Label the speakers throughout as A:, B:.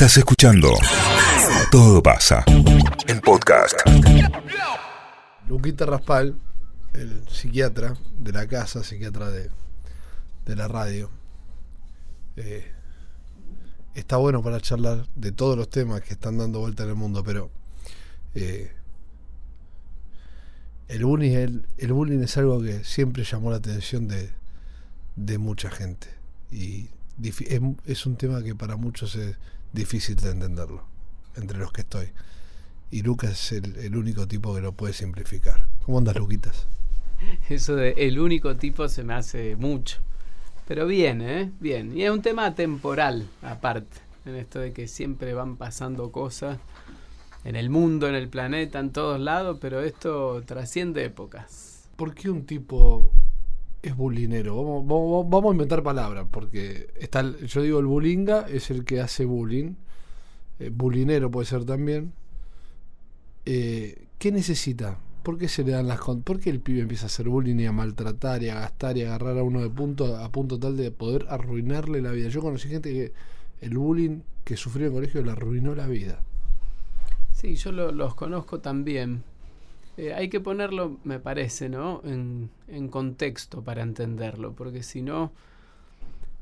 A: Estás escuchando Todo pasa en podcast.
B: Luquita Raspal, el psiquiatra de la casa, psiquiatra de, de la radio, eh, está bueno para charlar de todos los temas que están dando vuelta en el mundo, pero eh, el, bullying, el, bullying es algo que siempre llamó la atención de, de mucha gente. Y es, es un tema que para muchos es difícil de entenderlo, entre los que estoy. Y Lucas es el, el único tipo que lo puede simplificar. ¿Cómo andas, Luquitas?
C: Eso de el único tipo se me hace mucho. Pero bien, ¿eh? Bien. Y es un tema temporal, aparte. En esto de que siempre van pasando cosas en el mundo, en el planeta, en todos lados, pero esto trasciende épocas.
B: ¿Por qué un tipo es bulinero? Vamos, vamos, vamos a inventar palabras, porque está el- yo digo el bulinga es el que hace bullying. Eh, bulinero puede ser también. Eh, ¿Qué necesita? ¿Por qué se le dan las con ¿Por qué el pibe empieza a hacer bullying y a maltratar y a gastar y a agarrar a uno de punto a punto tal de poder arruinarle la vida? Yo conocí gente que el bullying que sufrió en el colegio le arruinó la vida.
C: Sí, yo lo- los conozco también. Eh, hay que ponerlo, me parece, ¿no? En, en contexto para entenderlo, porque si no,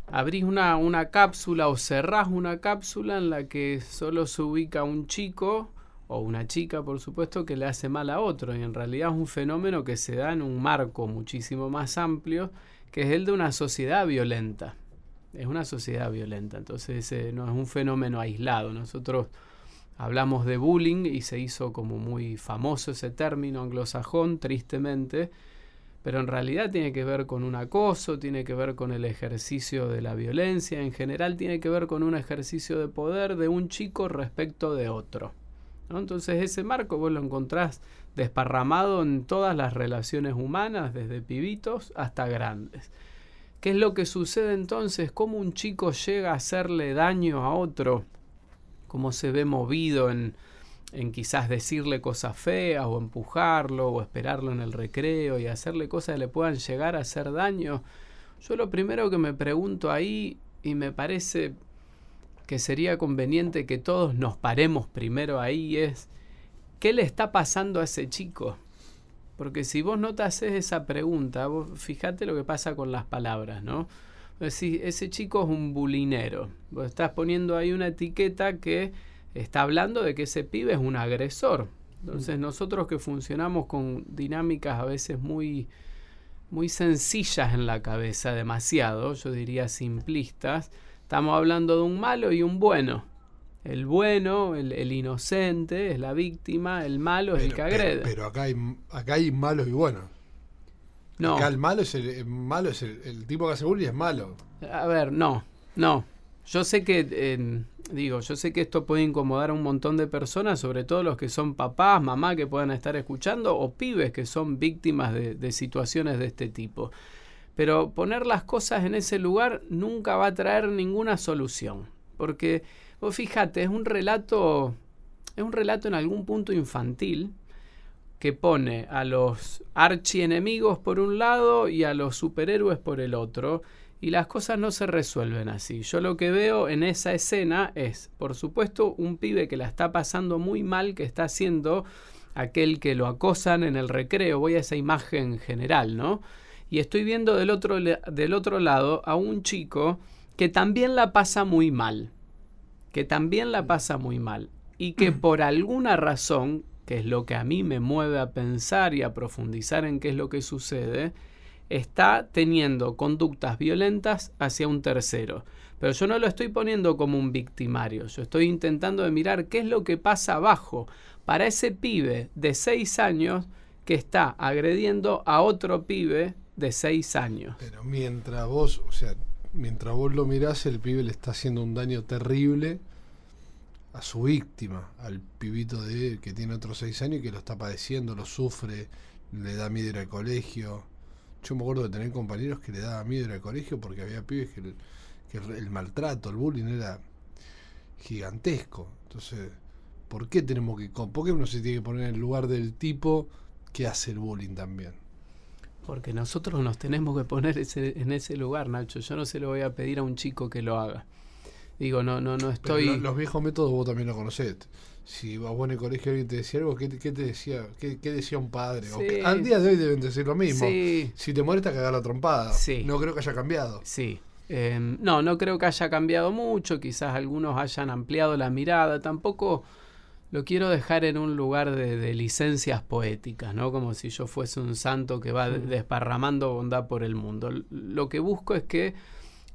C: abrís una, una cápsula o cerrás una cápsula en la que solo se ubica un chico o una chica, por supuesto, que le hace mal a otro, y en realidad es un fenómeno que se da en un marco muchísimo más amplio, que es el de una sociedad violenta. Es una sociedad violenta, entonces eh, no es un fenómeno aislado. Nosotros hablamos de bullying y se hizo como muy famoso ese término anglosajón, tristemente, pero en realidad tiene que ver con un acoso, tiene que ver con el ejercicio de la violencia, en general tiene que ver con un ejercicio de poder de un chico respecto de otro. Entonces ese marco vos lo encontrás desparramado en todas las relaciones humanas, desde pibitos hasta grandes. ¿Qué es lo que sucede entonces? ¿Cómo un chico llega a hacerle daño a otro? Cómo se ve movido en, en quizás decirle cosas feas o empujarlo o esperarlo en el recreo y hacerle cosas que le puedan llegar a hacer daño. Yo lo primero que me pregunto ahí y me parece que sería conveniente que todos nos paremos primero ahí es ¿qué le está pasando a ese chico? Porque si vos no te haces esa pregunta, vos fíjate lo que pasa con las palabras, ¿no? Decís, ese chico es un bulinero. Vos estás poniendo ahí una etiqueta que está hablando de que ese pibe es un agresor. Entonces nosotros que funcionamos con dinámicas a veces muy, muy sencillas en la cabeza, demasiado, yo diría simplistas, estamos hablando de un malo y un bueno. El bueno, el, el inocente, es la víctima, el malo es el que agrede.
B: Pero, pero acá, hay, acá hay malos y buenos.
C: No.
B: Acá el malo es el, el malo es el, el tipo que hace bullying es malo.
C: A ver, no, no. Yo sé que, eh, digo, yo sé que esto puede incomodar a un montón de personas, sobre todo los que son papás, mamá que puedan estar escuchando, o pibes que son víctimas de, de situaciones de este tipo. Pero poner las cosas en ese lugar nunca va a traer ninguna solución. Porque, vos fíjate, es un relato, es un relato en algún punto infantil, que pone a los archienemigos por un lado y a los superhéroes por el otro, y las cosas no se resuelven así. Yo lo que veo en esa escena es, por supuesto, un pibe que la está pasando muy mal, que está haciendo aquel que lo acosan en el recreo, voy a esa imagen general, ¿no? Y estoy viendo del otro, del otro lado a un chico que también la pasa muy mal, que también la pasa muy mal, y que por alguna razón, que es lo que a mí me mueve a pensar y a profundizar en qué es lo que sucede, está teniendo conductas violentas hacia un tercero. Pero yo no lo estoy poniendo como un victimario, yo estoy intentando de mirar qué es lo que pasa abajo para ese pibe de 6 años que está agrediendo a otro pibe de 6 años.
B: Pero mientras vos, o sea, mientras vos lo mirás, el pibe le está haciendo un daño terrible a su víctima, al pibito de que tiene otros seis años y que lo está padeciendo, lo sufre, le da miedo ir al colegio. Yo me acuerdo de tener compañeros que le daba miedo al colegio porque había pibes que el maltrato, el bullying era gigantesco. Entonces, ¿por qué tenemos que, por qué uno se tiene que poner en el lugar del tipo que hace el bullying también?
C: Porque nosotros nos tenemos que poner ese- en ese lugar, Nacho. Yo no se lo voy a pedir a un chico que lo haga. Digo, no, no, no estoy.
B: lo- los viejos métodos vos también los conocés. Si vas vos en el colegio y alguien te decía algo, ¿qué, qué te decía? ¿Qué, qué decía un padre? O
C: Sí.
B: que- al día de hoy deben decir lo mismo.
C: Sí,
B: Si te molesta, cagar la trompada.
C: Sí.
B: No creo que haya cambiado.
C: sí. Eh, no, no creo que haya cambiado mucho. Quizás algunos hayan ampliado la mirada. Tampoco lo quiero dejar en un lugar de, de licencias poéticas, ¿no? Como si yo fuese un santo que va
B: Mm.
C: desparramando bondad por el mundo. Lo que busco es que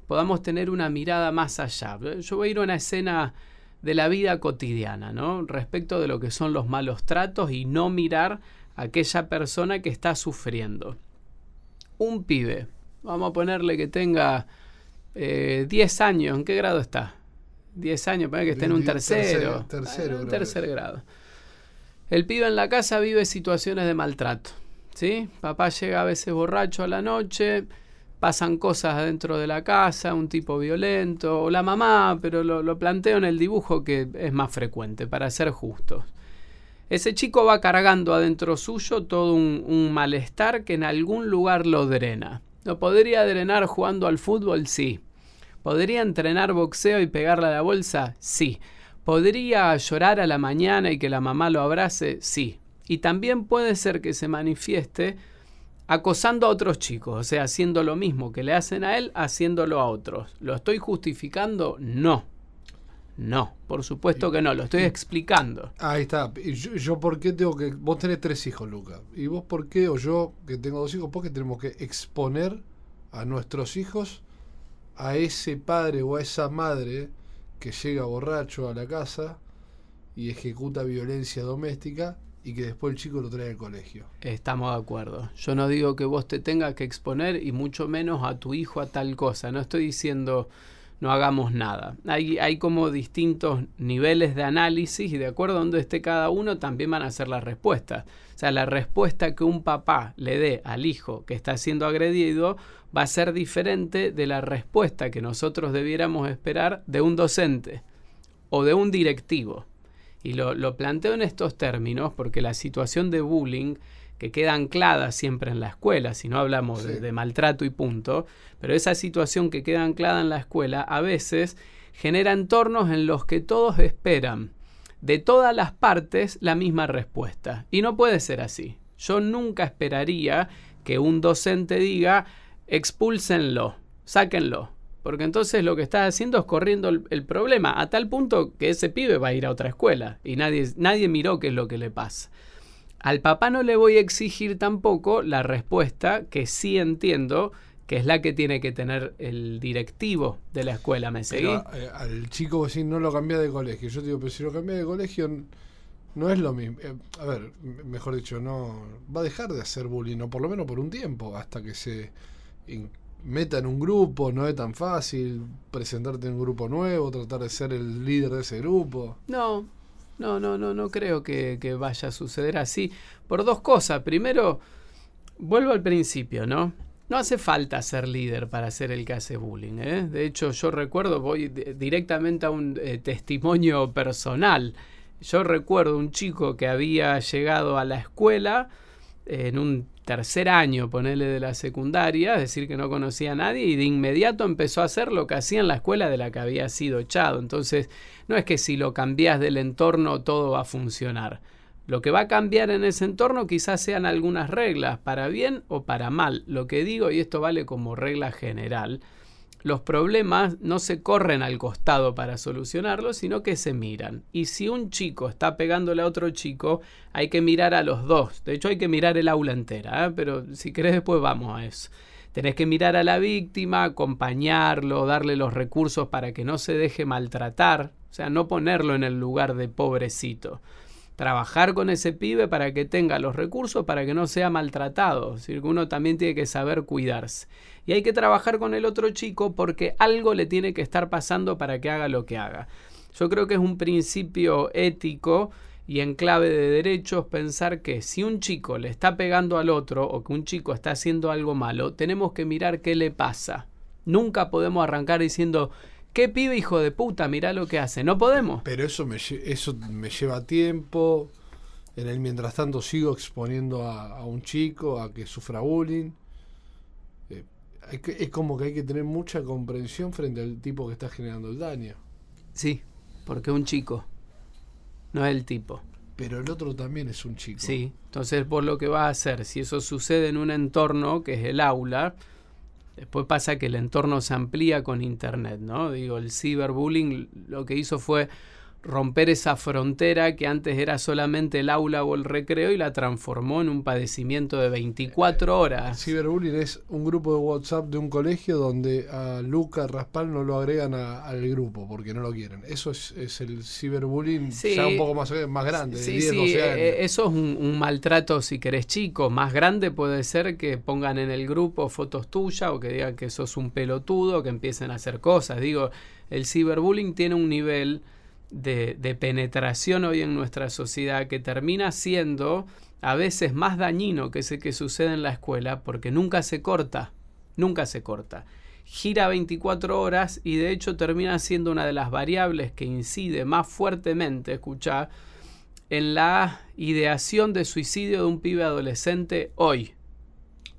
C: podamos tener una mirada más allá. Yo voy a ir a una escena de la vida cotidiana, ¿no? Respecto de lo que son los malos tratos y no mirar a aquella persona que está sufriendo. Un pibe, vamos a ponerle que tenga eh, 10 años, ¿en qué grado está? 10 años, poner que esté en un
B: Tercero,
C: tercero.
B: tercero
C: en un tercer grado. El pibe en la casa vive situaciones de maltrato. ¿sí? Papá llega a veces borracho a la noche, pasan cosas dentro de la casa, un tipo violento, o la mamá, pero lo, lo planteo en el dibujo que es más frecuente, para ser justos. Ese chico va cargando adentro suyo todo un, un malestar que en algún lugar lo drena. ¿Lo podría drenar jugando al fútbol? Sí. ¿Podría entrenar boxeo y pegarle a la bolsa? Sí. ¿Podría llorar a la mañana y que la mamá lo abrace? Sí. Y también puede ser que se manifieste acosando a otros chicos, o sea, haciendo lo mismo que le hacen a él, haciéndolo a otros. ¿Lo estoy justificando? No. No, por supuesto que no, lo estoy explicando.
B: Ahí está. Y yo, yo por qué tengo que... Vos tenés tres hijos, Luca. ¿Y vos por qué, o yo que tengo dos hijos, por qué tenemos que exponer a nuestros hijos a ese padre o a esa madre que llega borracho a la casa y ejecuta violencia doméstica y que después el chico lo trae al colegio?
C: Estamos de acuerdo. Yo no digo que vos te tengas que exponer y mucho menos a tu hijo a tal cosa. No estoy diciendo no hagamos nada. Hay, hay como distintos niveles de análisis y de acuerdo a donde esté cada uno también van a ser las respuestas. O sea, la respuesta que un papá le dé al hijo que está siendo agredido va a ser diferente de la respuesta que nosotros debiéramos esperar de un docente o de un directivo. Y lo, lo planteo en estos términos porque la situación de bullying que queda anclada siempre en la escuela, si no hablamos de, de maltrato y punto, pero esa situación que queda anclada en la escuela a veces genera entornos en los que todos esperan de todas las partes la misma respuesta. Y no puede ser así. Yo nunca esperaría que un docente diga expúlsenlo, sáquenlo. Porque entonces lo que está haciendo es corriendo el, el problema a tal punto que ese pibe va a ir a otra escuela y nadie, nadie miró qué es lo que le pasa. Al papá no le voy a exigir tampoco la respuesta que sí entiendo que es la que tiene que tener el directivo de la escuela. ¿Me seguí?
B: Pero, eh, al chico vos decís, no lo cambiás de colegio. Yo te digo, pero si lo cambiás de colegio, no es lo mismo. Eh, a ver, mejor dicho, no va a dejar de hacer bullying, o por lo menos por un tiempo, hasta que se meta en un grupo. No es tan fácil presentarte en un grupo nuevo, tratar de ser el líder de ese grupo.
C: No, no, no, no, no creo que, vaya a suceder así. Por dos cosas. Primero, vuelvo al principio, ¿no? No hace falta ser líder para ser el que hace bullying. ¿eh? De hecho, yo recuerdo, voy di- directamente a un eh, testimonio personal. Yo recuerdo un chico que había llegado a la escuela en un tercer año, ponele de la secundaria, decir, que no conocía a nadie y de inmediato empezó a hacer lo que hacía en la escuela de la que había sido echado. Entonces, no es que si lo cambias del entorno todo va a funcionar. Lo que va a cambiar en ese entorno quizás sean algunas reglas, para bien o para mal. Lo que digo, y esto vale como regla general, los problemas no se corren al costado para solucionarlos, sino que se miran. Y si un chico está pegándole a otro chico, hay que mirar a los dos. De hecho, hay que mirar el aula entera, ¿eh? pero si querés después vamos a eso. Tenés que mirar a la víctima, acompañarlo, darle los recursos para que no se deje maltratar, o sea, no ponerlo en el lugar de pobrecito trabajar con ese pibe para que tenga los recursos para que no sea maltratado. Es decir, uno también tiene que saber cuidarse. Y hay que trabajar con el otro chico porque algo le tiene que estar pasando para que haga lo que haga. Yo creo que es un principio ético y en clave de derechos pensar que si un chico le está pegando al otro o que un chico está haciendo algo malo, tenemos que mirar qué le pasa. Nunca podemos arrancar diciendo, ¿qué pibe hijo de puta? Mirá lo que hace. No podemos.
B: Pero eso me, eso me lleva tiempo. En el mientras tanto sigo exponiendo a, a un chico a que sufra bullying. Eh, que- es como que hay que tener mucha comprensión frente al tipo que está generando el daño.
C: Sí, porque un chico, no es el tipo.
B: Pero el otro también es un chico.
C: Sí, entonces vos lo que vas a hacer, si eso sucede en un entorno que es el aula, después pasa que el entorno se amplía con internet, ¿no? Digo, el ciberbullying lo que hizo fue romper esa frontera que antes era solamente el aula o el recreo y la transformó en un padecimiento de 24 horas.
B: Ciberbullying es un grupo de WhatsApp de un colegio donde a Luca Raspal no lo agregan al grupo porque no lo quieren. Eso es, el ciberbullying ya un poco más, más grande,
C: sí, de 10, 12 años. Eh, eso es un, un, maltrato, si querés, chico. Más grande puede ser que pongan en el grupo fotos tuyas o que digan que sos un pelotudo, que empiecen a hacer cosas. Digo, el ciberbullying tiene un nivel de, penetración hoy en nuestra sociedad que termina siendo a veces más dañino que ese que sucede en la escuela porque nunca se corta, nunca se corta. Gira 24 horas y de hecho termina siendo una de las variables que incide más fuertemente, escucha, en la ideación de suicidio de un pibe adolescente hoy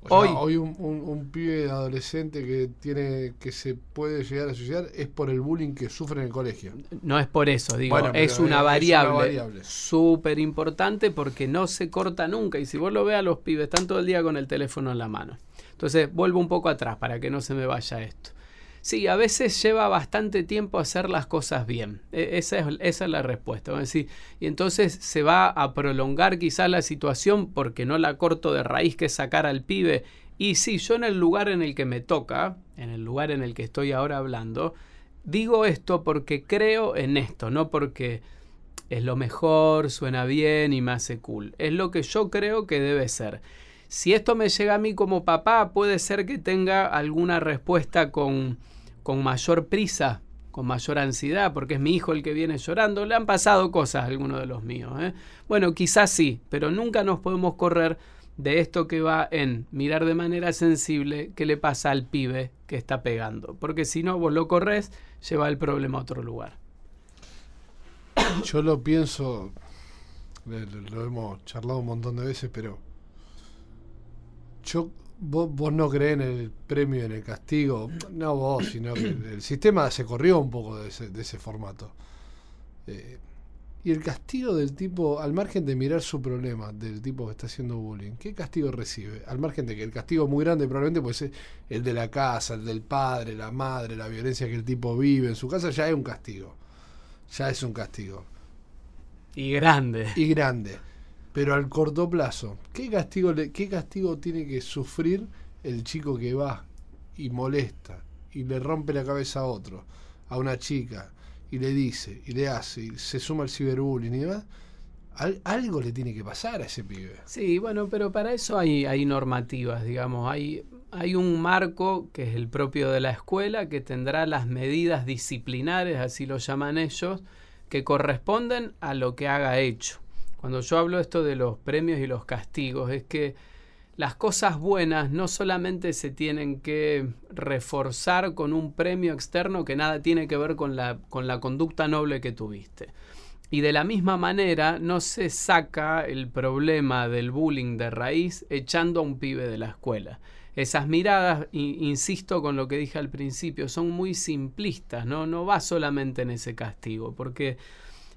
B: hoy, hoy un, un, pibe adolescente que tiene que se puede llegar a suicidar es por el bullying que sufre en el colegio.
C: No es por eso, digo, es, una variable súper importante porque no se corta nunca. Y si vos lo veas, los pibes están todo el día con el teléfono en la mano. Entonces, vuelvo un poco atrás para que no se me vaya esto. Sí, a veces lleva bastante tiempo hacer las cosas bien. E, esa es, esa es la respuesta. Decir, y entonces se va a prolongar quizás la situación porque no la corto de raíz que sacar al pibe. Y sí, yo en el lugar en el que me toca, en el lugar en el que estoy ahora hablando, digo esto porque creo en esto, no porque es lo mejor, suena bien y me hace cool. Es lo que yo creo que debe ser. Si esto me llega a mí como papá, puede ser que tenga alguna respuesta con con mayor prisa, con mayor ansiedad, porque es mi hijo el que viene llorando. Le han pasado cosas a algunos de los míos. ¿eh? Bueno, quizás sí, pero nunca nos podemos correr de esto que va en mirar de manera sensible qué le pasa al pibe que está pegando. Porque si no, vos lo corres, lleva el problema a otro lugar.
B: Yo lo pienso, lo hemos charlado un montón de veces, pero yo Vos, no crees en el premio en el castigo. No vos, sino que el sistema se corrió un poco de ese, formato. Eh, y el castigo del tipo, al margen de mirar su problema, del tipo que está haciendo bullying, ¿qué castigo recibe? Al margen de que el castigo es muy grande, probablemente puede ser el de la casa, el del padre, la madre, la violencia que el tipo vive en su casa, ya es un castigo. Ya es un castigo.
C: Y grande.
B: Y grande. Pero al corto plazo, ¿qué castigo, ¿qué castigo tiene que sufrir el chico que va y molesta y le rompe la cabeza a otro, a una chica, y le dice, y le hace, y se suma al ciberbullying y demás? algo le tiene que pasar a ese pibe.
C: Sí, bueno, pero para eso hay, hay normativas, digamos. Hay, hay un marco que es el propio de la escuela que tendrá las medidas disciplinares, así lo llaman ellos, que corresponden a lo que haga hecho. Cuando yo hablo esto de los premios y los castigos, es que las cosas buenas no solamente se tienen que reforzar con un premio externo que nada tiene que ver con la, con la conducta noble que tuviste. Y de la misma manera no se saca el problema del bullying de raíz echando a un pibe de la escuela. Esas miradas, insisto con lo que dije al principio, son muy simplistas, ¿no? No va solamente en ese castigo, porque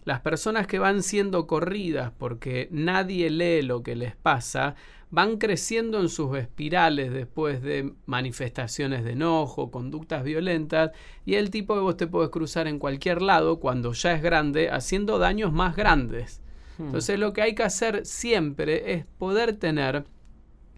C: las personas que van siendo corridas porque nadie lee lo que les pasa, van creciendo en sus espirales después de manifestaciones de enojo, conductas violentas, y el tipo que vos te puedes cruzar en cualquier lado cuando ya es grande, haciendo daños más grandes. Hmm. Entonces lo que hay que hacer siempre es poder tener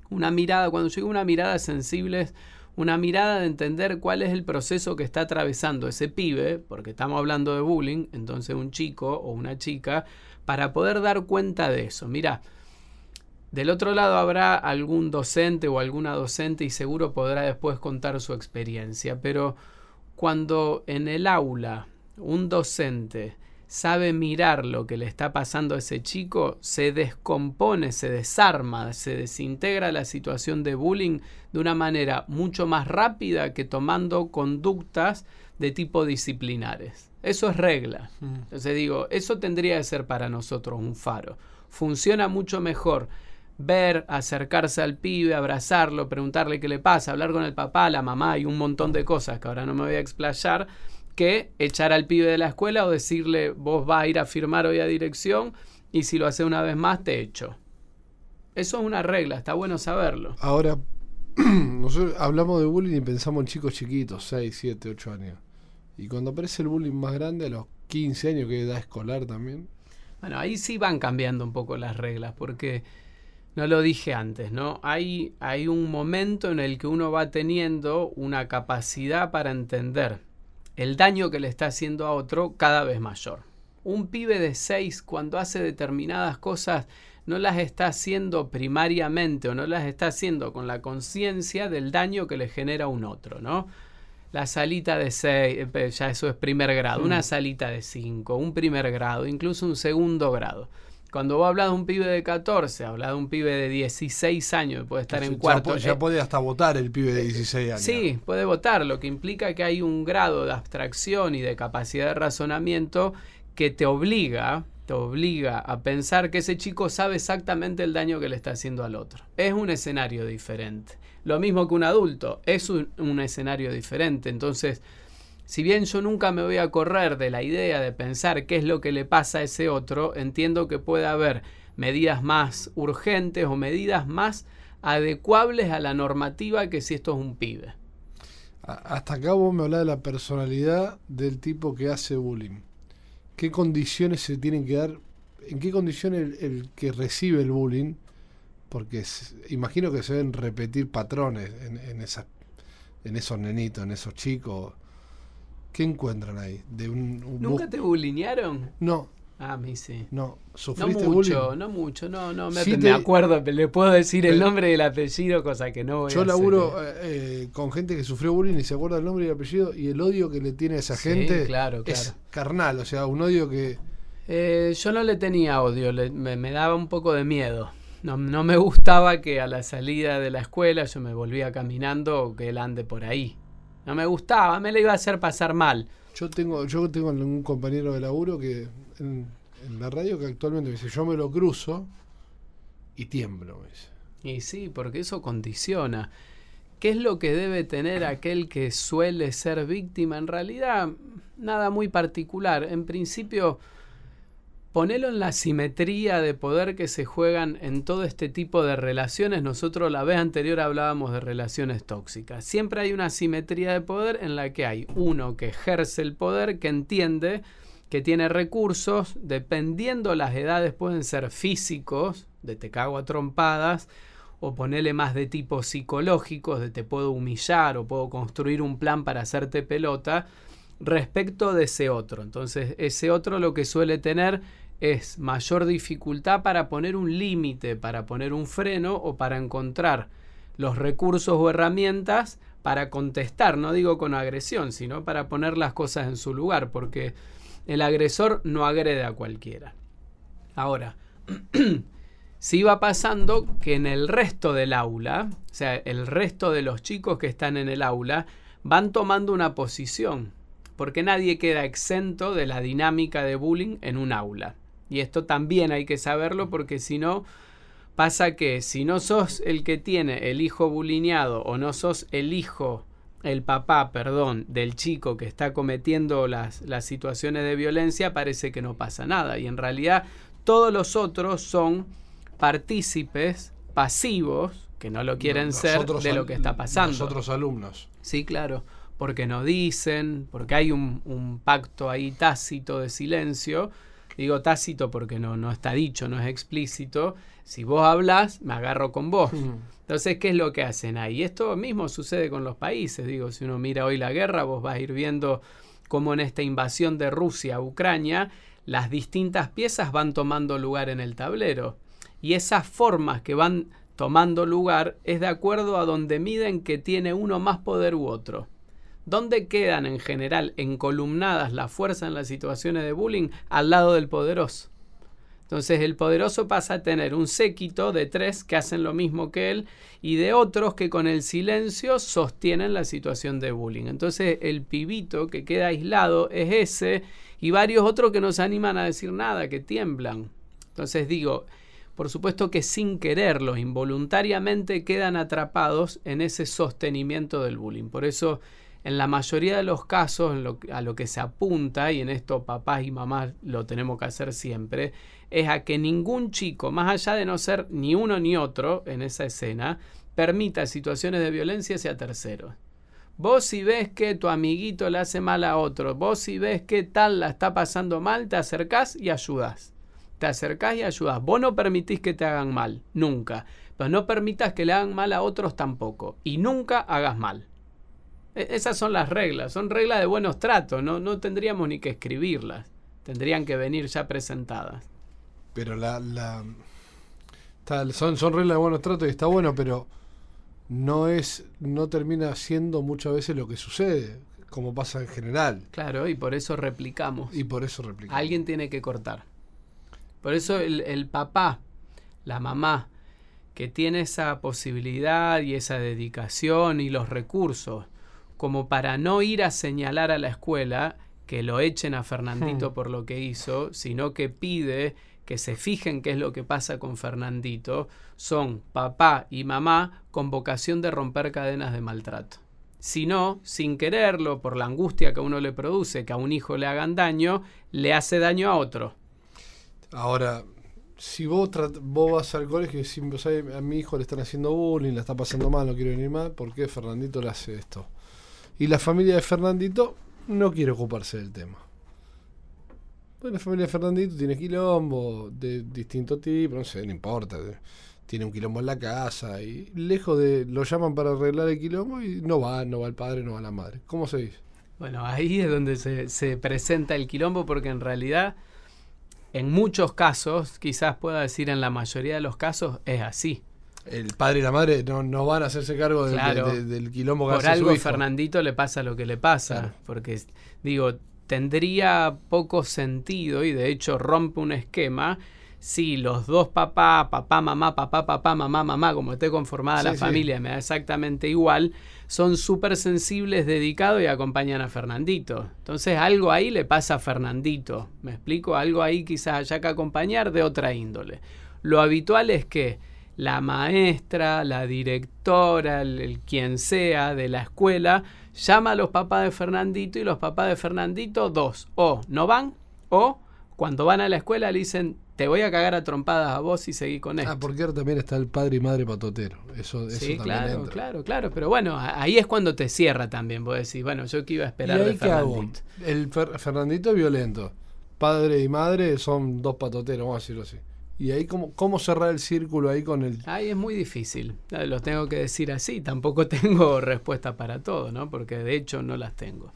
C: una mirada, cuando llega una mirada sensible, una mirada de entender cuál es el proceso que está atravesando ese pibe, porque estamos hablando de bullying, entonces un chico o una chica, para poder dar cuenta de eso. Mira, del otro lado habrá algún docente o alguna docente y seguro podrá después contar su experiencia, pero cuando en el aula un docente sabe mirar lo que le está pasando a ese chico, se descompone, se desarma, se desintegra la situación de bullying de una manera mucho más rápida que tomando conductas de tipo disciplinares. Eso es regla. Mm. Entonces digo, eso tendría que ser para nosotros un faro. Funciona mucho mejor ver, acercarse al pibe, abrazarlo, preguntarle qué le pasa, hablar con el papá, la mamá y un montón de cosas que ahora no me voy a explayar que echar al pibe de la escuela o decirle vos vas a ir a firmar hoy a dirección y si lo hace una vez más te echo. Eso es una regla, está bueno saberlo.
B: Ahora, nosotros hablamos de bullying y pensamos en chicos chiquitos, 6, 7, 8 años. Y cuando aparece el bullying más grande, a los 15 años, que es edad escolar también.
C: Bueno, ahí sí van cambiando un poco las reglas, porque no lo dije antes, ¿no? Hay, hay un momento en el que uno va teniendo una capacidad para entender el daño que le está haciendo a otro cada vez mayor. Un pibe de 6 cuando hace determinadas cosas no las está haciendo primariamente o no las está haciendo con la conciencia del daño que le genera a un otro, ¿no? La salita de 6, eh, ya eso es primer grado, una salita de 5, un primer grado, incluso un segundo grado. Cuando vos hablas de un pibe de 14, hablas de un pibe de 16 años, puede estar en cuarto.
B: Ya, ya, puede hasta votar el pibe de 16 años.
C: Sí, puede votar, lo que implica que hay un grado de abstracción y de capacidad de razonamiento que te obliga te obliga a pensar que ese chico sabe exactamente el daño que le está haciendo al otro. Es un escenario diferente. Lo mismo que un adulto, es un, escenario diferente. Entonces, si bien yo nunca me voy a correr de la idea de pensar qué es lo que le pasa a ese otro, entiendo que puede haber medidas más urgentes o medidas más adecuables a la normativa que si esto es un pibe.
B: Hasta acá vos me hablás de la personalidad del tipo que hace bullying qué condiciones se tienen que dar, en qué condiciones el, que recibe el bullying, porque imagino que se deben repetir patrones en, en, esos nenitos, en esos chicos. ¿Qué encuentran ahí? De un,
C: ¿Nunca te bullinearon?
B: No,
C: Ah, a mí sí.
B: No,
C: ¿sufriste no mucho, No mucho, no, no, me, me acuerdo, le puedo decir el nombre y el apellido, cosa que no voy
B: Yo laburo eh, eh, con gente que sufrió bullying y se acuerda el nombre y el apellido y el odio que le tiene a esa gente
C: claro,
B: es carnal, o sea, un odio que...
C: Eh, yo no le tenía odio, me, daba un poco de miedo. No, no me gustaba que a la salida de la escuela yo me volvía caminando o que él ande por ahí. No me gustaba, me le iba a hacer pasar mal.
B: Yo tengo, yo tengo un compañero de laburo que en, la radio que actualmente me dice, yo me lo cruzo y tiemblo.
C: Y sí, porque eso condiciona. ¿Qué es lo que debe tener aquel que suele ser víctima? En realidad, nada muy particular. En principio, ponelo en la simetría de poder que se juegan en todo este tipo de relaciones. Nosotros la vez anterior hablábamos de relaciones tóxicas. Siempre hay una simetría de poder en la que hay uno que ejerce el poder, que entiende que tiene recursos, dependiendo las edades pueden ser físicos, de te cago a trompadas, o ponerle más de tipo psicológicos, de te puedo humillar o puedo construir un plan para hacerte pelota, respecto de ese otro. Entonces, ese otro lo que suele tener es mayor dificultad para poner un límite, para poner un freno o para encontrar los recursos o herramientas para contestar, no digo con agresión, sino para poner las cosas en su lugar, porque el agresor no agrede a cualquiera. Ahora, si va pasando que en el resto del aula, o sea, el resto de los chicos que están en el aula, van tomando una posición, porque nadie queda exento de la dinámica de bullying en un aula. Y esto también hay que saberlo porque si no, pasa que si no sos el que tiene el hijo bulineado o no sos el hijo el papá, perdón, del chico que está cometiendo las, las situaciones de violencia, parece que no pasa nada. Y en realidad todos los otros son partícipes pasivos, que no lo quieren ser, de lo que está pasando. Los
B: otros alumnos.
C: Sí, claro, porque no dicen, porque hay un, un pacto ahí tácito de silencio. Digo tácito porque no, no está dicho, no es explícito. Si vos hablas, me agarro con vos. Entonces, ¿qué es lo que hacen ahí? Esto mismo sucede con los países. Digo, si uno mira hoy la guerra, vos vas a ir viendo cómo en esta invasión de Rusia a Ucrania, las distintas piezas van tomando lugar en el tablero. Y esas formas que van tomando lugar es de acuerdo a donde miden que tiene uno más poder u otro. ¿Dónde quedan en general encolumnadas la fuerza en las situaciones de bullying? Al lado del poderoso. Entonces el poderoso pasa a tener un séquito de tres que hacen lo mismo que él y de otros que con el silencio sostienen la situación de bullying. Entonces el pibito que queda aislado es ese y varios otros que no se animan a decir nada, que tiemblan. Entonces digo, por supuesto que sin quererlo, involuntariamente quedan atrapados en ese sostenimiento del bullying. Por eso en la mayoría de los casos, a lo que se apunta, y en esto papás y mamás lo tenemos que hacer siempre, es a que ningún chico, más allá de no ser ni uno ni otro en esa escena, permita situaciones de violencia hacia terceros. Vos si ves que tu amiguito le hace mal a otro, vos si ves que tal la está pasando mal, te acercás y ayudás. Te acercás y ayudás. Vos no permitís que te hagan mal, nunca. Pero no permitas que le hagan mal a otros tampoco. Y nunca hagas mal. E, esas son las reglas, son reglas de buenos tratos, no, no tendríamos ni que escribirlas, tendrían que venir ya presentadas.
B: Pero la, la son, son reglas de buenos tratos y está bueno, pero no es, no termina siendo muchas veces lo que sucede, como pasa en general.
C: Claro, y por eso replicamos.
B: Y por eso replicamos.
C: Alguien tiene que cortar. Por eso el, el papá, la mamá, que tiene esa posibilidad y esa dedicación y los recursos como para no ir a señalar a la escuela que lo echen a Fernandito hmm. por lo que hizo, sino que pide que se fijen qué es lo que pasa con Fernandito, son papá y mamá con vocación de romper cadenas de maltrato. Si no, sin quererlo, por la angustia que a uno le produce que a un hijo le hagan daño, le hace daño a otro.
B: Ahora, si vos, vos vas al colegio y decís, a mi hijo le están haciendo bullying, le está pasando mal, no quiero venir más, ¿por qué Fernandito le hace esto? Y la familia de Fernandito no quiere ocuparse del tema. Pues la familia de Fernandito tiene quilombo de distinto tipo, no sé, no importa. Tiene un quilombo en la casa y lejos de. Lo llaman para arreglar el quilombo y no va, no va el padre, no va la madre. ¿Cómo se dice?
C: Bueno, ahí es donde se, se presenta el quilombo porque en realidad, en muchos casos, quizás pueda decir en la mayoría de los casos, es así
B: el padre y la madre no, van a hacerse cargo del quilombo
C: que Por algo Fernandito le pasa lo que le pasa, porque digo, tendría poco sentido y de hecho rompe un esquema si los dos papás, papá, mamá, papá, papá, mamá, mamá, como esté conformada la familia, me da exactamente igual, son súper sensibles, dedicados y acompañan a Fernandito. Entonces algo ahí le pasa a Fernandito, ¿me explico? Algo ahí quizás haya que acompañar de otra índole. Lo habitual es que la maestra, la directora, el, quien sea de la escuela, llama a los papás de Fernandito y los papás de Fernandito, dos, o no van, o cuando van a la escuela le dicen, te voy a cagar a trompadas a vos y seguí con esto.
B: Ah, porque ahora también está el padre y madre patotero. Eso, eso
C: sí, claro, claro, claro. Pero bueno, ahí es cuando te cierra también. Vos decís, bueno, yo que iba a esperar de Fernandito.
B: El Fernandito es violento. Padre y madre son dos patoteros, vamos a decirlo así. Y ahí, ¿cómo, ¿cómo cerrar el círculo ahí con el...?
C: Ahí es muy difícil, lo tengo que decir así, tampoco tengo respuesta para todo, ¿no? Porque de hecho no las tengo.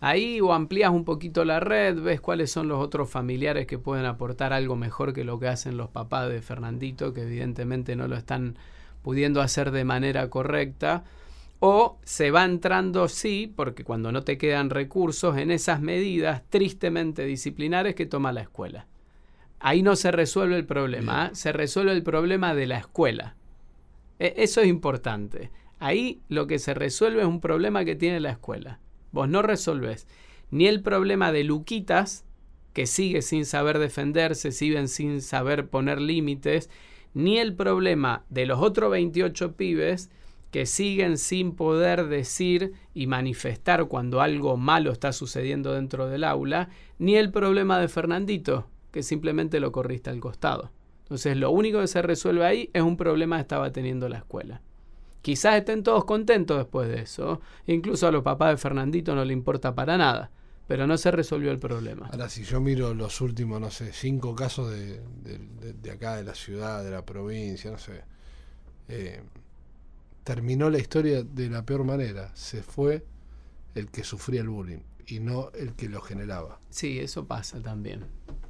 C: Ahí o amplías un poquito la red, ves cuáles son los otros familiares que pueden aportar algo mejor que lo que hacen los papás de Fernandito, que evidentemente no lo están pudiendo hacer de manera correcta. O se va entrando, sí, porque cuando no te quedan recursos, en esas medidas tristemente disciplinares que toma la escuela. Ahí no se resuelve el problema, ¿eh? se resuelve el problema de la escuela. E, eso es importante. Ahí lo que se resuelve es un problema que tiene la escuela. Vos no resolvés ni el problema de Luquitas, que sigue sin saber defenderse, siguen sin saber poner límites, ni el problema de los otros 28 pibes que siguen sin poder decir y manifestar cuando algo malo está sucediendo dentro del aula, ni el problema de Fernandito, que simplemente lo corriste al costado. Entonces lo único que se resuelve ahí es un problema que estaba teniendo la escuela. Quizás estén todos contentos después de eso. Incluso a los papás de Fernandito no le importa para nada. Pero no se resolvió el problema.
B: Ahora, si yo miro los últimos, no sé, cinco casos de, de, acá, de la ciudad, de la provincia, no sé. Eh, terminó la historia de la peor manera. Se fue el que sufría el bullying y no el que lo generaba.
C: Sí, eso pasa también.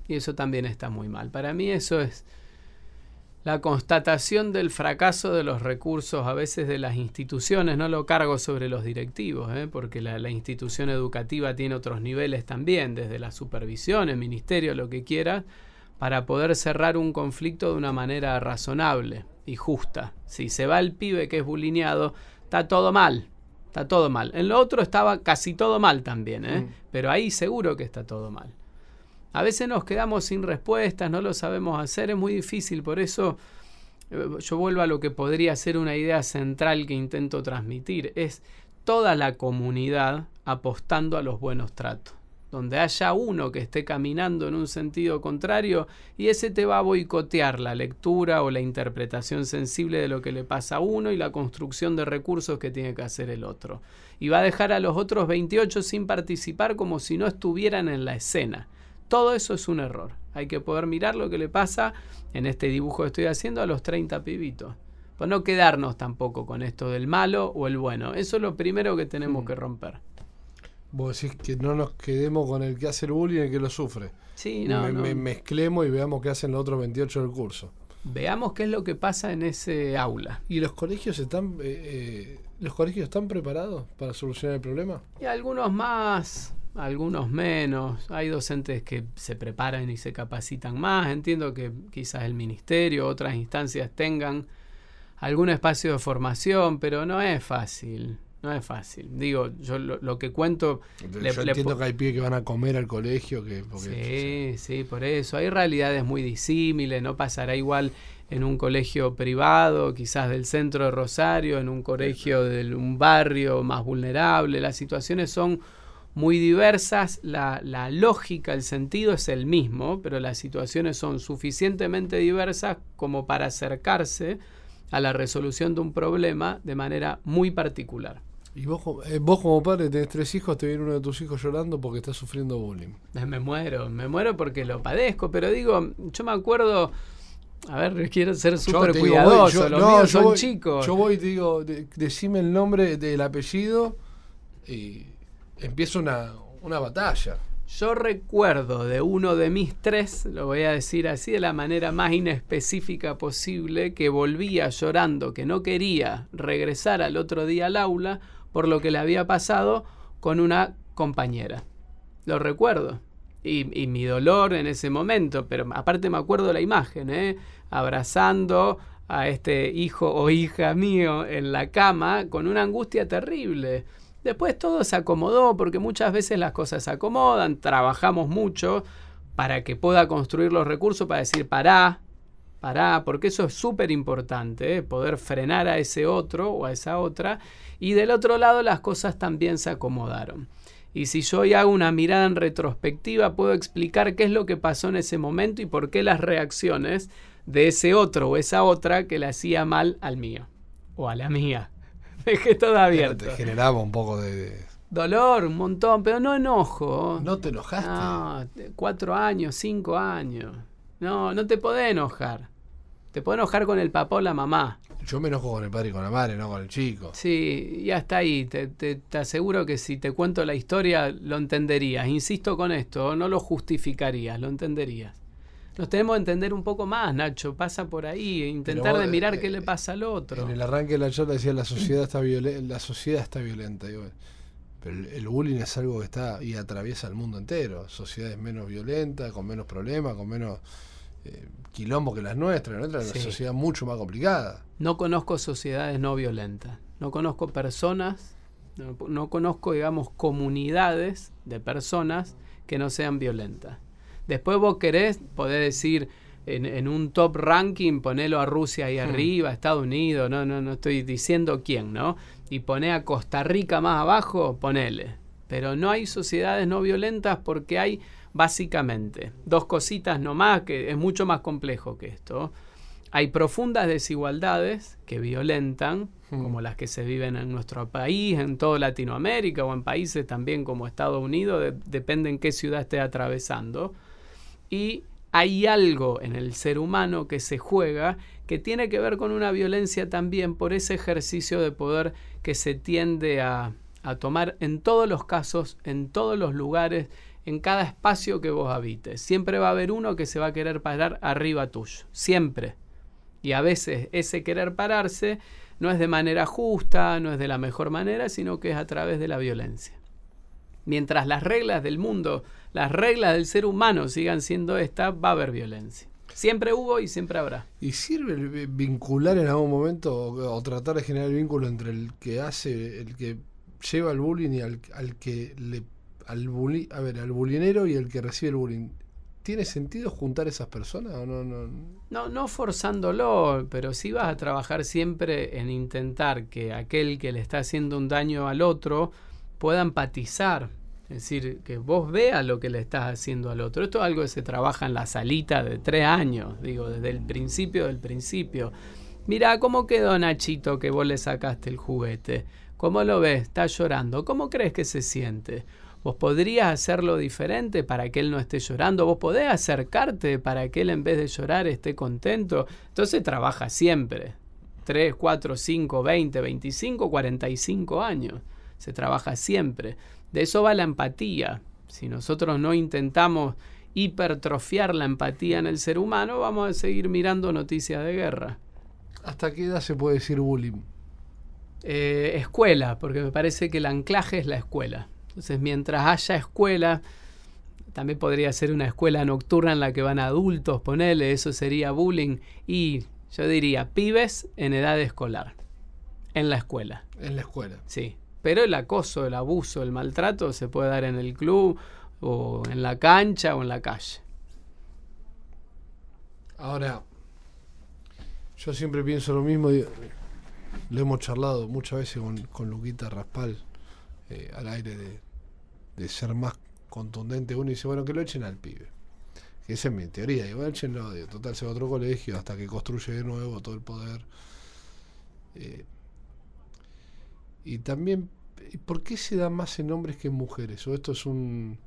C: Y eso también está muy mal. Para mí eso es la constatación del fracaso de los recursos a veces de las instituciones. No lo cargo sobre los directivos, ¿eh? porque la, institución educativa tiene otros niveles también, desde la supervisión, el ministerio, lo que quiera, para poder cerrar un conflicto de una manera razonable y justa. Si se va el pibe que es bulineado, está todo mal. Está todo mal. En lo otro estaba casi todo mal también, ¿eh? Mm. pero ahí seguro que está todo mal. A veces nos quedamos sin respuestas, no lo sabemos hacer, es muy difícil, por eso eh, yo vuelvo a lo que podría ser una idea central que intento transmitir, es toda la comunidad apostando a los buenos tratos donde haya uno que esté caminando en un sentido contrario y ese te va a boicotear la lectura o la interpretación sensible de lo que le pasa a uno y la construcción de recursos que tiene que hacer el otro. Y va a dejar a los otros 28 sin participar como si no estuvieran en la escena. Todo eso es un error. Hay que poder mirar lo que le pasa en este dibujo que estoy haciendo a los 30 pibitos. Pues no quedarnos tampoco con esto del malo o el bueno. Eso es lo primero que tenemos mm. que romper.
B: Vos decís que no nos quedemos con el que hace el bullying y el que lo sufre.
C: Sí, no,
B: mezclemos y veamos qué hacen los otros 28 del curso.
C: Veamos qué es lo que pasa en ese aula.
B: ¿Y los colegios están eh, eh, los colegios están preparados para solucionar el problema?
C: Y algunos más, algunos menos. Hay docentes que se preparan y se capacitan más. Entiendo que quizás el ministerio, otras instancias tengan algún espacio de formación, pero no es fácil. No es fácil. Digo, yo lo, que cuento...
B: yo entiendo que hay pibes que van a comer al colegio. que
C: Sí, sí, por eso. Hay realidades muy disímiles. No pasará igual en un colegio privado, quizás del centro de Rosario, en un colegio de un barrio más vulnerable. Las situaciones son muy diversas, la, la, lógica, el sentido es el mismo, pero las situaciones son suficientemente diversas como para acercarse a la resolución de un problema de manera muy particular.
B: Y vos, eh, vos como padre tenés tres hijos, te viene uno de tus hijos llorando porque está sufriendo bullying.
C: Eh, me muero, me muero porque lo padezco, pero digo, yo me acuerdo, a ver, quiero ser súper cuidadoso, los míos son chicos.
B: Yo voy y te digo, decime el nombre del apellido y empieza una, una batalla.
C: Yo recuerdo de uno de mis tres, lo voy a decir así de la manera más inespecífica posible, que volvía llorando, que no quería regresar al otro día al aula por lo que le había pasado con una compañera. Lo recuerdo. Y, mi dolor en ese momento, pero aparte me acuerdo la imagen, ¿eh? abrazando a este hijo o hija mío en la cama con una angustia terrible. Después todo se acomodó porque muchas veces las cosas se acomodan, trabajamos mucho para que pueda construir los recursos para decir pará, pará, porque eso es súper importante, ¿eh? poder frenar a ese otro o a esa otra y del otro lado las cosas también se acomodaron. Y si yo hoy hago una mirada en retrospectiva, puedo explicar qué es lo que pasó en ese momento y por qué las reacciones de ese otro o esa otra que le hacía mal al mío o a la mía. Dejé todo abierto.
B: Te generaba un poco de,
C: Dolor, un montón, pero no enojo.
B: ¿No te enojaste?
C: No, cuatro años, cinco años. No, no te podés enojar. Te podés enojar con el papá o la mamá.
B: Yo me enojo con el padre y con la madre, no con el chico.
C: Sí, ya está ahí. Te, aseguro que si te cuento la historia lo entenderías. Insisto con esto, no lo justificarías, lo entenderías. Nos tenemos que entender un poco más, Nacho. Pasa por ahí, intentar de mirar eh, qué le pasa al otro.
B: En el arranque de la charla decía la sociedad está violenta, la sociedad está violenta. pero el, bullying es algo que está y atraviesa el mundo entero. Sociedades menos violentas, con menos problemas, con menos eh, quilombo que las nuestras. La nuestra es una sociedad mucho más complicada.
C: No conozco sociedades no violentas. No conozco personas, no, conozco, digamos, comunidades de personas que no sean violentas. Después vos querés, poder decir en, un top ranking, ponelo a Rusia ahí hmm. arriba, Estados Unidos, no, no, no estoy diciendo quién, ¿no? Y poné a Costa Rica más abajo, ponele. Pero no hay sociedades no violentas porque hay básicamente dos cositas nomás, que es mucho más complejo que esto. Hay profundas desigualdades que violentan, hmm. como las que se viven en nuestro país, en toda Latinoamérica o en países también como Estados Unidos, depende en qué ciudad esté atravesando. Y hay algo en el ser humano que se juega que tiene que ver con una violencia también por ese ejercicio de poder que se tiende a, tomar en todos los casos, en todos los lugares en cada espacio que vos habites. Siempre va a haber uno que se va a querer parar arriba tuyo. Siempre. Y a veces ese querer pararse no es de manera justa, no es de la mejor manera, sino que es a través de la violencia. Mientras las reglas del mundo, las reglas del ser humano sigan siendo estas, va a haber violencia. Siempre hubo y siempre habrá.
B: ¿Y sirve vincular en algún momento o, tratar de generar el vínculo entre el que hace, el que lleva el bullying y al, al que le al bully, a ver, al bullinero y el que recibe el bullying, ¿tiene sentido juntar esas personas o no? No,
C: no, no forzándolo, pero sí vas a trabajar siempre en intentar que aquel que le está haciendo un daño al otro pueda empatizar. Es decir, que vos veas lo que le estás haciendo al otro. Esto es algo que se trabaja en la salita de tres años, digo, desde el principio del principio. Mira, ¿cómo quedó Nachito que vos le sacaste el juguete? ¿Cómo lo ves? Está llorando. ¿Cómo crees que se siente? Vos podrías hacerlo diferente para que él no esté llorando. Vos podés acercarte para que él en vez de llorar esté contento. Entonces trabaja siempre. 3, 4, 5, 20, 25, 45 años. Se trabaja siempre. De eso va la empatía. Si nosotros no intentamos hipertrofiar la empatía en el ser humano, vamos a seguir mirando noticias de guerra.
B: ¿Hasta qué edad se puede decir bullying?
C: Eh, escuela, porque me parece que el anclaje es la escuela. Entonces, mientras haya escuela, también podría ser una escuela nocturna en la que van adultos, ponele, eso sería bullying. Y yo diría, pibes en edad escolar, en la escuela.
B: En la escuela.
C: Sí, pero el acoso, el abuso, el maltrato se puede dar en el club o en la cancha o en la calle.
B: Ahora, yo siempre pienso lo mismo, lo hemos charlado muchas veces con, con Luquita Raspal eh, al aire de, de ser más contundente uno dice, bueno, que lo echen al pibe. Que esa es mi teoría. Digo, echenlo, de total se va a otro colegio hasta que construye de nuevo todo el poder. Eh, y también, ¿por qué se da más en hombres que en mujeres? ¿O esto es un...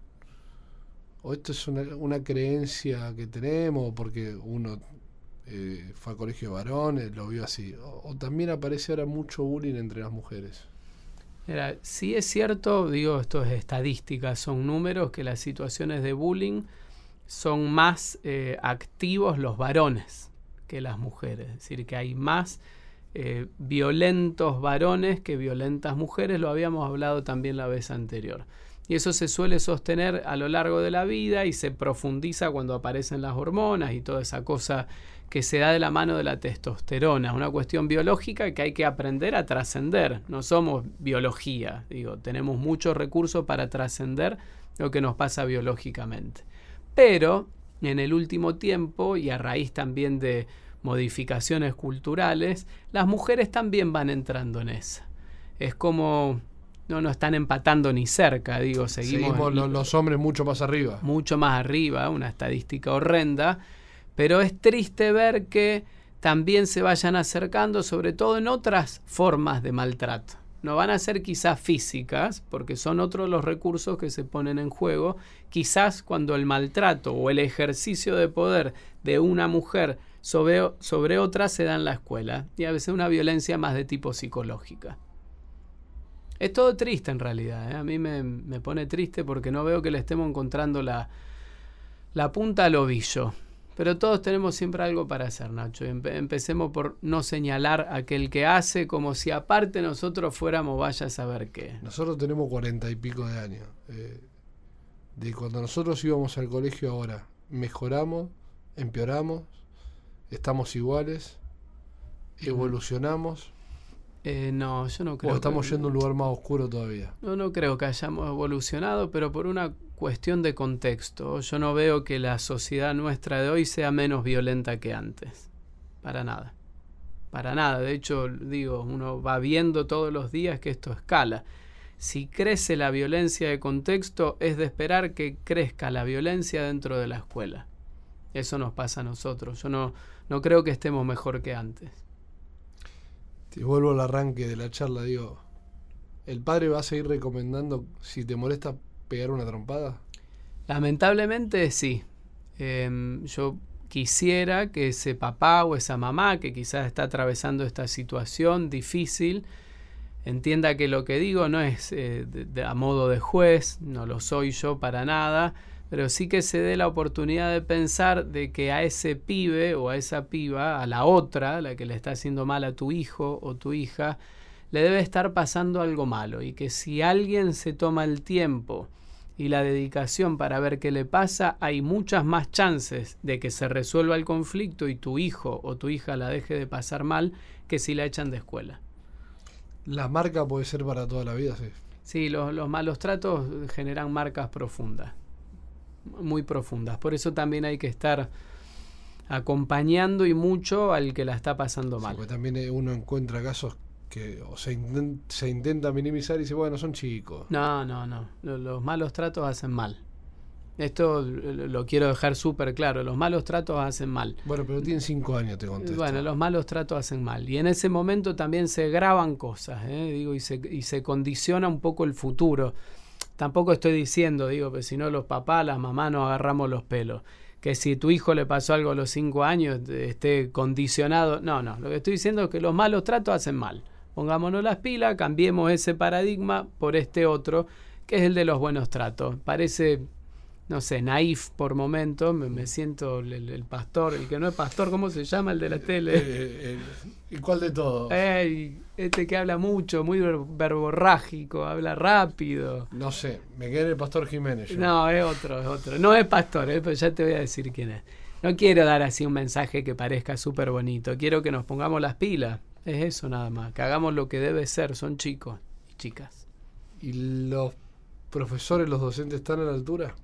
B: ¿O esto es una, creencia que tenemos? ¿O porque uno eh, fue a colegio de varones, lo vio así? O, o también aparece ahora mucho bullying entre las mujeres?
C: Mira, sí es cierto, digo, esto es estadística, son números que las situaciones de bullying son más eh, activos los varones que las mujeres. Es decir, que hay más eh, violentos varones que violentas mujeres, lo habíamos hablado también la vez anterior. Y eso se suele sostener a lo largo de la vida y se profundiza cuando aparecen las hormonas y toda esa cosa que se da de la mano de la testosterona, una cuestión biológica que hay que aprender a trascender. No somos biología, digo, tenemos muchos recursos para trascender lo que nos pasa biológicamente. Pero en el último tiempo, y a raíz también de modificaciones culturales, las mujeres también van entrando en esa. Es como no nos están empatando ni cerca, digo, seguimos,
B: seguimos los, los hombres mucho más arriba.
C: Mucho más arriba, una estadística horrenda pero es triste ver que también se vayan acercando, sobre todo en otras formas de maltrato. No van a ser quizás físicas, porque son otros los recursos que se ponen en juego. Quizás cuando el maltrato o el ejercicio de poder de una mujer sobre, sobre otra se da en la escuela. Y a veces una violencia más de tipo psicológica. Es todo triste en realidad. ¿eh? A mí me, me, pone triste porque no veo que le estemos encontrando la, la punta al ovillo. Pero todos tenemos siempre algo para hacer, Nacho. empecemos por no señalar a aquel que hace como si aparte nosotros fuéramos vaya a saber qué.
B: Nosotros tenemos cuarenta y pico de años. Eh, de cuando nosotros íbamos al colegio ahora, mejoramos, empeoramos, estamos iguales, evolucionamos.
C: Eh, no, yo no creo.
B: O estamos yendo a un lugar más oscuro todavía.
C: No, no creo que hayamos evolucionado, pero por una cuestión de contexto. Yo no veo que la sociedad nuestra de hoy sea menos violenta que antes. Para nada. Para nada. De hecho, digo, uno va viendo todos los días que esto escala. Si crece la violencia de contexto, es de esperar que crezca la violencia dentro de la escuela. Eso nos pasa a nosotros. Yo no, no creo que estemos mejor que antes.
B: Si vuelvo al arranque de la charla, digo, ¿el padre va a seguir recomendando, si te molesta pegar una trompada?
C: Lamentablemente sí. Eh, yo quisiera que ese papá o esa mamá que quizás está atravesando esta situación difícil, entienda que lo que digo no es eh, de, de, a modo de juez, no lo soy yo para nada, pero sí que se dé la oportunidad de pensar de que a ese pibe o a esa piba, a la otra, la que le está haciendo mal a tu hijo o tu hija, le debe estar pasando algo malo y que si alguien se toma el tiempo y la dedicación para ver qué le pasa, hay muchas más chances de que se resuelva el conflicto y tu hijo o tu hija la deje de pasar mal que si la echan de escuela.
B: La marca puede ser para toda la vida, sí.
C: Sí, los, los malos tratos generan marcas profundas. Muy profundas. Por eso también hay que estar acompañando y mucho al que la está pasando
B: Sí,
C: mal.
B: porque también eh, uno encuentra casos que o se, se intenta minimizar y dice, bueno, son chicos.
C: No, no, no. Lo- Los malos tratos hacen mal. Esto lo lo quiero dejar súper claro. Los malos tratos hacen mal.
B: Bueno, pero tienen cinco años, te contesto.
C: Bueno, los malos tratos hacen mal. Y en ese momento también se graban cosas, ¿eh? digo, y se, y se condiciona un poco el futuro. Tampoco estoy diciendo, digo, que si no los papás, las mamás nos agarramos los pelos. Que si tu hijo le pasó algo a los cinco años, esté condicionado. No, no. Lo que estoy diciendo es que los malos tratos hacen mal. Pongámonos las pilas, cambiemos ese paradigma por este otro, que es el de los buenos tratos. Parece, no sé, naif por momentos. Me, me siento el, pastor, el que no es pastor, ¿cómo se llama el de la tele?
B: Eh, eh, ¿Y cuál de todos?
C: Este que habla mucho, muy ver- verborrágico, habla rápido.
B: No sé, me quedé en el Pastor Jiménez. yo.
C: No, es otro, es otro. No es pastor, eh, pero ya te voy a decir quién es. No quiero dar así un mensaje que parezca súper bonito. Quiero que nos pongamos las pilas. Es eso nada más. Que hagamos lo que debe ser. Son chicos y chicas.
B: ¿Y los profesores, los docentes están a la altura?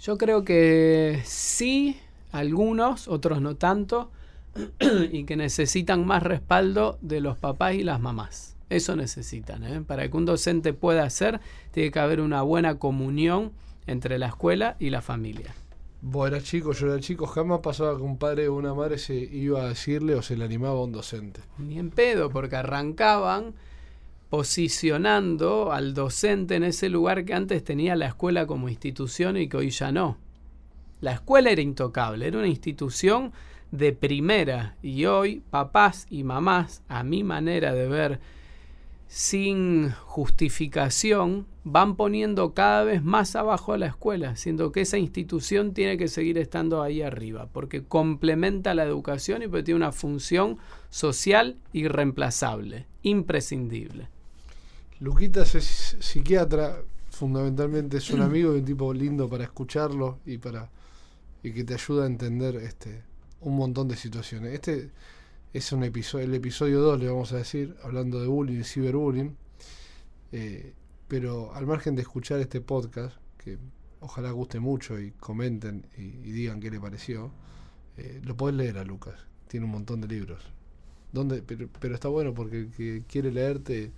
C: Yo creo que sí, algunos, otros no tanto, y que necesitan más respaldo de los papás y las mamás. Eso necesitan. ¿eh? Para que un docente pueda hacer, tiene que haber una buena comunión entre la escuela y la familia.
B: Vos eras chico, yo era chico, jamás pasaba que un padre o una madre se iba a decirle o se le animaba a un docente.
C: Ni en pedo, porque arrancaban posicionando al docente en ese lugar que antes tenía la escuela como institución y que hoy ya no. La escuela era intocable, era una institución de primera y hoy papás y mamás, a mi manera de ver, sin justificación, van poniendo cada vez más abajo a la escuela, siendo que esa institución tiene que seguir estando ahí arriba, porque complementa la educación y tiene una función social irreemplazable, imprescindible.
B: Luquitas es psiquiatra, fundamentalmente es un amigo y un tipo lindo para escucharlo y para y que te ayuda a entender este un montón de situaciones. Este es un episodio, el episodio 2 le vamos a decir, hablando de bullying y ciberbullying. Eh, pero al margen de escuchar este podcast, que ojalá guste mucho y comenten y, digan qué le pareció, eh, lo podés leer a Lucas. Tiene un montón de libros. ¿Dónde? Pero, pero está bueno porque el que quiere leerte,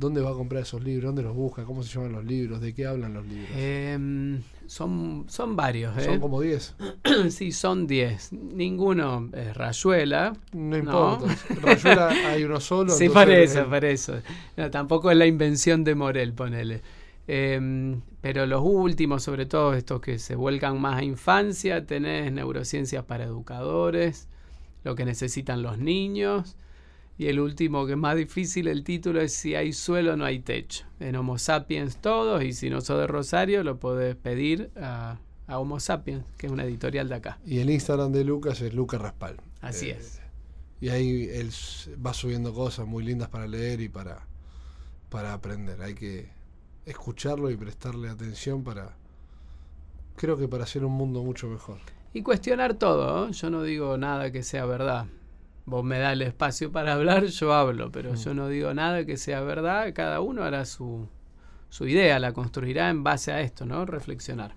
B: ¿dónde va a comprar esos libros? ¿Dónde los busca? ¿Cómo se llaman los libros? ¿De qué hablan los libros?
C: Em, son, son varios, ¿eh?
B: Son como 10.
C: sí, son 10. Ninguno es Rayuela.
B: No importa. Rayuela hay uno solo.
C: Sí, por eso, por eso. No, tampoco es la invención de Morel, ponele. Em, pero los últimos, sobre todo estos que se vuelcan más a infancia, tenés neurociencias para educadores, lo que necesitan los niños. Y el último, que es más difícil, el título es Si hay suelo, no hay techo. En Homo sapiens todos, y si no sos de Rosario, lo podés pedir a, a Homo sapiens, que es una editorial de acá.
B: Y el Instagram de Lucas es Lucas Raspal.
C: Así
B: Eh,
C: es.
B: Y ahí él va subiendo cosas muy lindas para leer y para, para aprender. Hay que escucharlo y prestarle atención para, creo que para hacer un mundo mucho mejor.
C: Y cuestionar todo, yo no digo nada que sea verdad. Vos me das el espacio para hablar, yo hablo, pero
B: Mm.
C: yo no digo nada que sea verdad, cada uno hará su, su idea, la construirá en base a esto, ¿no? Reflexionar.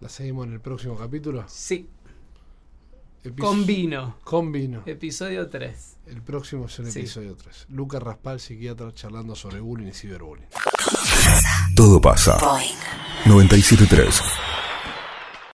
B: La seguimos en el próximo capítulo.
C: Sí,
B: Epi-
C: con vino,
B: Con vino.
C: episodio 3.
B: El próximo es el
C: Sí.
B: episodio 3. Lucas Raspal, psiquiatra, charlando sobre bullying y ciberbullying.
A: Todo pasa.
D: Boing.
A: 973